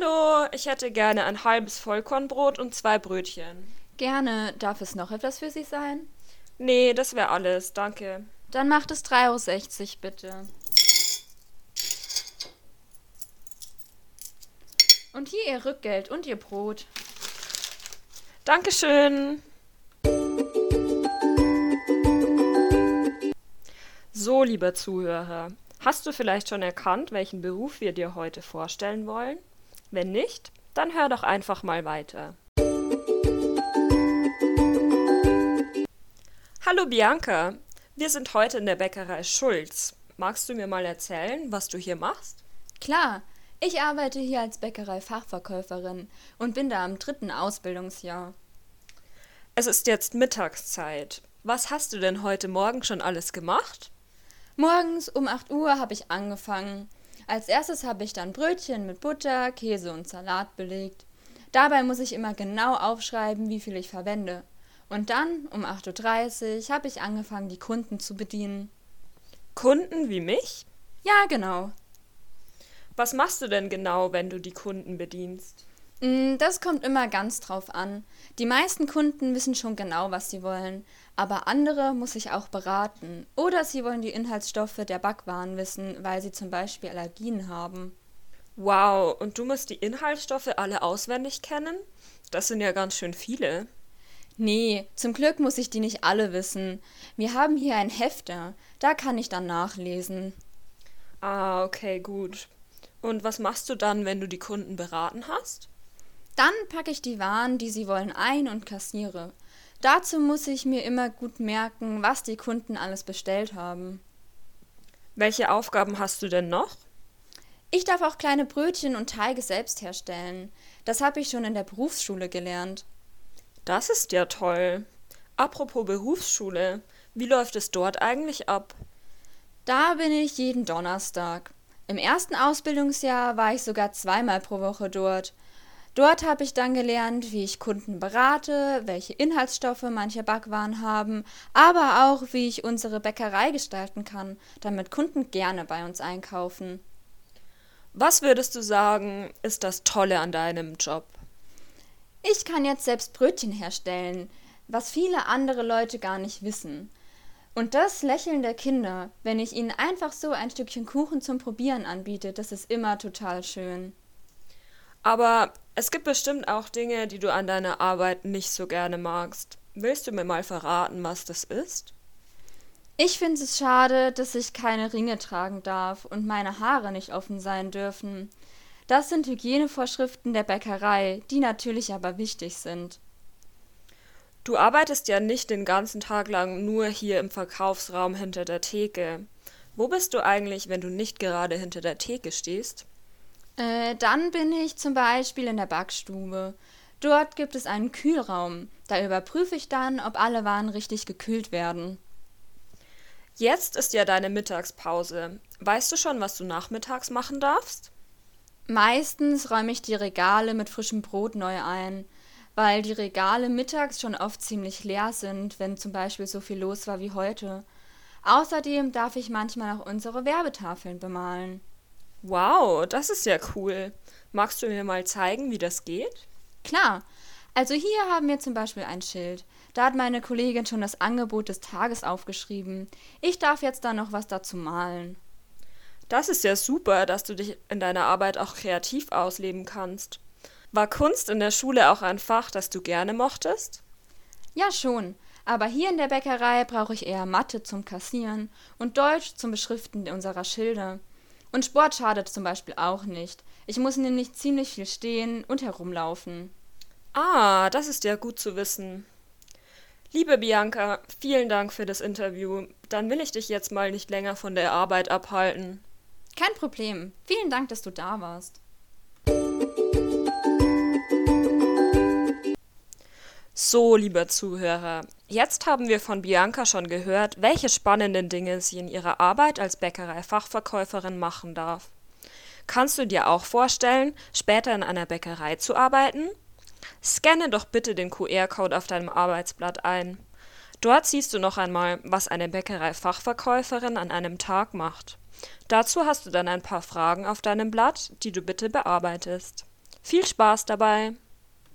Hallo, ich hätte gerne ein halbes Vollkornbrot und zwei Brötchen. Gerne. Darf es noch etwas für Sie sein? Nee, das wäre alles, danke. Dann macht es 3,60 Euro bitte. Und hier Ihr Rückgeld und Ihr Brot. Dankeschön. So, lieber Zuhörer, hast du vielleicht schon erkannt, welchen Beruf wir dir heute vorstellen wollen? Wenn nicht, dann hör doch einfach mal weiter. Hallo Bianca, wir sind heute in der Bäckerei Schulz. Magst du mir mal erzählen, was du hier machst? Klar, ich arbeite hier als Bäckerei-Fachverkäuferin und bin da im dritten Ausbildungsjahr. Es ist jetzt Mittagszeit. Was hast du denn heute Morgen schon alles gemacht? Morgens um 8 Uhr habe ich angefangen. Als erstes habe ich dann Brötchen mit Butter, Käse und Salat belegt. Dabei muss ich immer genau aufschreiben, wie viel ich verwende. Und dann um 8.30 Uhr habe ich angefangen, die Kunden zu bedienen. Kunden wie mich? Ja, genau. Was machst du denn genau, wenn du die Kunden bedienst? Mm, das kommt immer ganz drauf an. Die meisten Kunden wissen schon genau, was sie wollen, aber andere muss ich auch beraten. Oder sie wollen die Inhaltsstoffe der Backwaren wissen, weil sie zum Beispiel Allergien haben. Wow, und du musst die Inhaltsstoffe alle auswendig kennen? Das sind ja ganz schön viele. Nee, zum Glück muss ich die nicht alle wissen. Wir haben hier ein Hefter, da kann ich dann nachlesen. Ah, okay, gut. Und was machst du dann, wenn du die Kunden beraten hast? Dann packe ich die Waren, die sie wollen, ein und kassiere. Dazu muss ich mir immer gut merken, was die Kunden alles bestellt haben. Welche Aufgaben hast du denn noch? Ich darf auch kleine Brötchen und Teige selbst herstellen. Das habe ich schon in der Berufsschule gelernt. Das ist ja toll. Apropos Berufsschule, wie läuft es dort eigentlich ab? Da bin ich jeden Donnerstag. Im ersten Ausbildungsjahr war ich sogar zweimal pro Woche dort. Dort habe ich dann gelernt, wie ich Kunden berate, welche Inhaltsstoffe manche Backwaren haben, aber auch, wie ich unsere Bäckerei gestalten kann, damit Kunden gerne bei uns einkaufen. Was würdest du sagen, ist das Tolle an deinem Job? Ich kann jetzt selbst Brötchen herstellen, was viele andere Leute gar nicht wissen. Und das Lächeln der Kinder, wenn ich ihnen einfach so ein Stückchen Kuchen zum Probieren anbiete, das ist immer total schön. Aber es gibt bestimmt auch Dinge, die du an deiner Arbeit nicht so gerne magst. Willst du mir mal verraten, was das ist? Ich finde es schade, dass ich keine Ringe tragen darf und meine Haare nicht offen sein dürfen. Das sind Hygienevorschriften der Bäckerei, die natürlich aber wichtig sind. Du arbeitest ja nicht den ganzen Tag lang nur hier im Verkaufsraum hinter der Theke. Wo bist du eigentlich, wenn du nicht gerade hinter der Theke stehst? Äh, dann bin ich zum Beispiel in der Backstube. Dort gibt es einen Kühlraum. Da überprüfe ich dann, ob alle Waren richtig gekühlt werden. Jetzt ist ja deine Mittagspause. Weißt du schon, was du nachmittags machen darfst? Meistens räume ich die Regale mit frischem Brot neu ein, weil die Regale mittags schon oft ziemlich leer sind, wenn zum Beispiel so viel los war wie heute. Außerdem darf ich manchmal auch unsere Werbetafeln bemalen. Wow, das ist ja cool. Magst du mir mal zeigen, wie das geht? Klar. Also hier haben wir zum Beispiel ein Schild. Da hat meine Kollegin schon das Angebot des Tages aufgeschrieben. Ich darf jetzt da noch was dazu malen. Das ist ja super, dass du dich in deiner Arbeit auch kreativ ausleben kannst. War Kunst in der Schule auch ein Fach, das du gerne mochtest? Ja, schon. Aber hier in der Bäckerei brauche ich eher Mathe zum Kassieren und Deutsch zum Beschriften unserer Schilder. Und Sport schadet zum Beispiel auch nicht. Ich muss nämlich ziemlich viel stehen und herumlaufen. Ah, das ist ja gut zu wissen. Liebe Bianca, vielen Dank für das Interview. Dann will ich dich jetzt mal nicht länger von der Arbeit abhalten. Kein Problem. Vielen Dank, dass du da warst. So, lieber Zuhörer, jetzt haben wir von Bianca schon gehört, welche spannenden Dinge sie in ihrer Arbeit als Bäckerei-Fachverkäuferin machen darf. Kannst du dir auch vorstellen, später in einer Bäckerei zu arbeiten? Scanne doch bitte den QR-Code auf deinem Arbeitsblatt ein. Dort siehst du noch einmal, was eine Bäckerei-Fachverkäuferin an einem Tag macht. Dazu hast du dann ein paar Fragen auf deinem Blatt, die du bitte bearbeitest. Viel Spaß dabei!